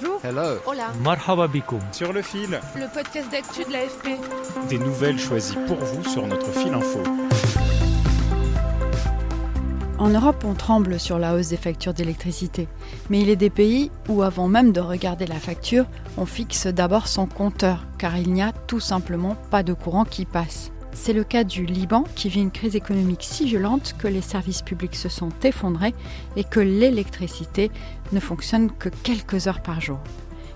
Bonjour. Hello. Hola. Marhaba bikoum. Sur le fil, Le podcast d'actu de l'AFP. des nouvelles choisies pour vous sur notre fil info. En Europe, on tremble sur la hausse des factures d'électricité. Mais il est des pays où, avant même de regarder la facture, on fixe d'abord son compteur, car il n'y a tout simplement pas de courant qui passe. C'est le cas du Liban, qui vit une crise économique si violente que les services publics se sont effondrés et que l'électricité ne fonctionne que quelques heures par jour.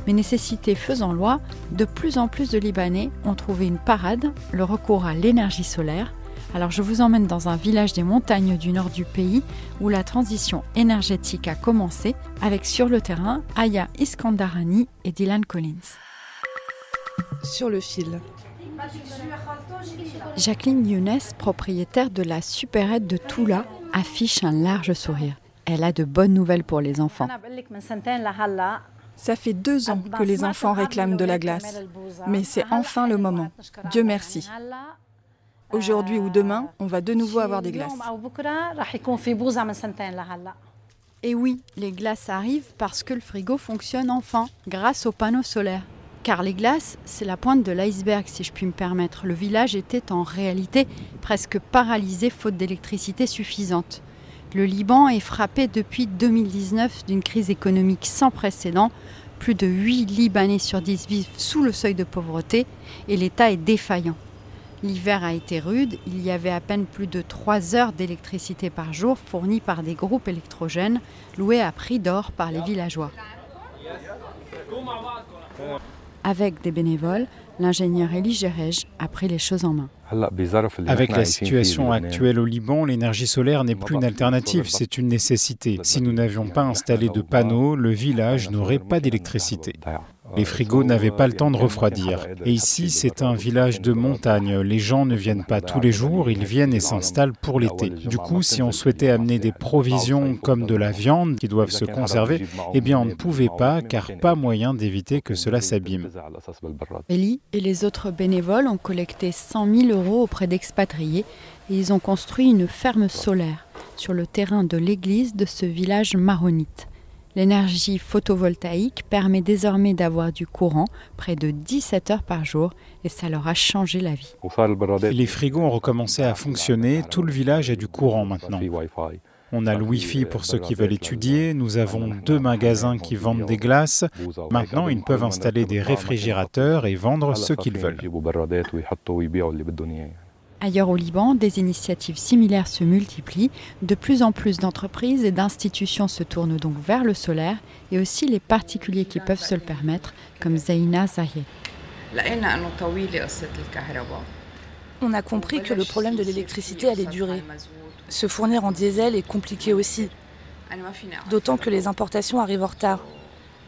Mais nécessité faisant loi, de plus en plus de Libanais ont trouvé une parade, le recours à l'énergie solaire, alors je vous emmène dans un village des montagnes du nord du pays où la transition énergétique a commencé avec sur le terrain Aya Iskandarani et Dylan Collins. Sur le fil. Jacqueline Younes, propriétaire de la supérette de Toula, affiche un large sourire. Elle a de bonnes nouvelles pour les enfants. Ça fait deux ans que les enfants réclament de la glace. Mais c'est enfin le moment. Dieu merci. Aujourd'hui ou demain, on va de nouveau avoir des glaces. Et oui, les glaces arrivent parce que le frigo fonctionne enfin, grâce aux panneaux solaires. Car les glaces, c'est la pointe de l'iceberg, si je puis me permettre. Le village était en réalité presque paralysé faute d'électricité suffisante. Le Liban est frappé depuis 2019 d'une crise économique sans précédent. Plus de 8 Libanais sur 10 vivent sous le seuil de pauvreté et l'État est défaillant. L'hiver a été rude, il y avait à peine plus de 3 heures d'électricité par jour fournies par des groupes électrogènes loués à prix d'or par les villageois. Avec des bénévoles, l'ingénieur Elie Gerej a pris les choses en main. Avec la situation actuelle au Liban, l'énergie solaire n'est plus une alternative, c'est une nécessité. Si nous n'avions pas installé de panneaux, le village n'aurait pas d'électricité. Les frigos n'avaient pas le temps de refroidir. Et ici, c'est un village de montagne. Les gens ne viennent pas tous les jours, ils viennent et s'installent pour l'été. Du coup, si on souhaitait amener des provisions comme de la viande qui doivent se conserver, eh bien on ne pouvait pas car pas moyen d'éviter que cela s'abîme. Elie et les autres bénévoles ont collecté 100 000 euros auprès d'expatriés et ils ont construit une ferme solaire sur le terrain de l'église de ce village maronite. L'énergie photovoltaïque permet désormais d'avoir du courant près de 17 heures par jour et ça leur a changé la vie. Les frigos ont recommencé à fonctionner, tout le village a du courant maintenant. On a le Wi-Fi pour ceux qui veulent étudier, nous avons deux magasins qui vendent des glaces. Maintenant, ils peuvent installer des réfrigérateurs et vendre ce qu'ils veulent. Ailleurs au Liban, des initiatives similaires se multiplient. De plus en plus d'entreprises et d'institutions se tournent donc vers le solaire et aussi les particuliers qui peuvent se le permettre, comme Zaina Zahir. On a compris que le problème de l'électricité allait durer. Se fournir en diesel est compliqué aussi. D'autant que les importations arrivent en retard.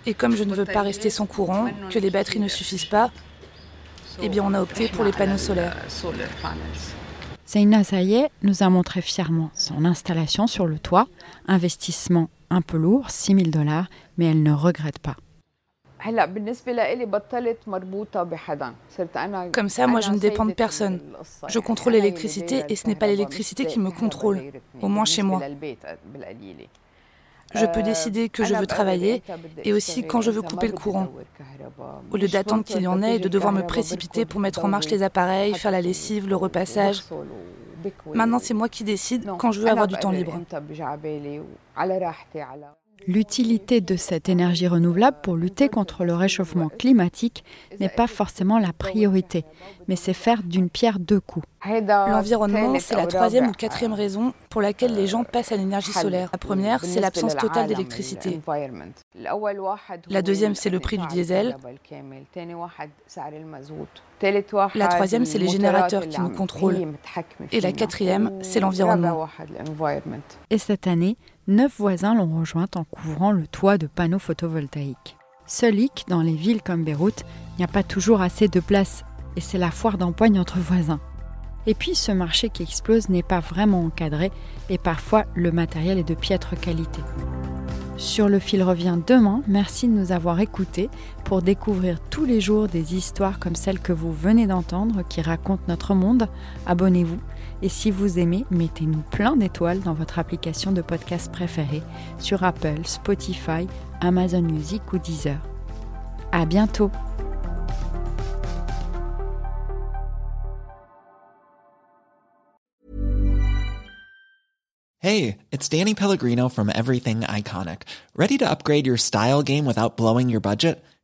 Et comme je ne veux pas rester sans courant, que les batteries ne suffisent pas, eh bien on a opté pour les panneaux solaires. Zaina Zahir nous a montré fièrement son installation sur le toit, investissement un peu lourd, 6 000 dollars, mais elle ne regrette pas. Comme ça, moi, je ne dépends de personne. Je contrôle l'électricité et ce n'est pas l'électricité qui me contrôle, au moins chez moi. Je peux décider que je veux travailler et aussi quand je veux couper le courant. Au lieu d'attendre qu'il y en ait et de devoir me précipiter pour mettre en marche les appareils, faire la lessive, le repassage. Maintenant, c'est moi qui décide quand je veux avoir du temps libre. L'utilité de cette énergie renouvelable pour lutter contre le réchauffement climatique n'est pas forcément la priorité, mais c'est faire d'une pierre deux coups. L'environnement, c'est la troisième ou quatrième raison pour laquelle les gens passent à l'énergie solaire. La première, c'est l'absence totale d'électricité. La deuxième, c'est le prix du diesel. La troisième, c'est les générateurs qui nous contrôlent. Et la quatrième, c'est l'environnement. Et cette année, neuf voisins l'ont rejointe en couvrant le toit de panneaux photovoltaïques. Seul hic, dans les villes comme Beyrouth, il n'y a pas toujours assez de place, et c'est la foire d'empoigne entre voisins. Et puis ce marché qui explose n'est pas vraiment encadré, et parfois le matériel est de piètre qualité. Sur le fil revient demain. Merci de nous avoir écoutés pour découvrir tous les jours des histoires comme celles que vous venez d'entendre qui racontent notre monde. Abonnez-vous et si vous aimez, mettez-nous plein d'étoiles dans votre application de podcast préférée sur Apple, Spotify, Amazon Music ou Deezer. À bientôt! Hey, it's Danny Pellegrino from Everything Iconic. Ready to upgrade your style game without blowing your budget?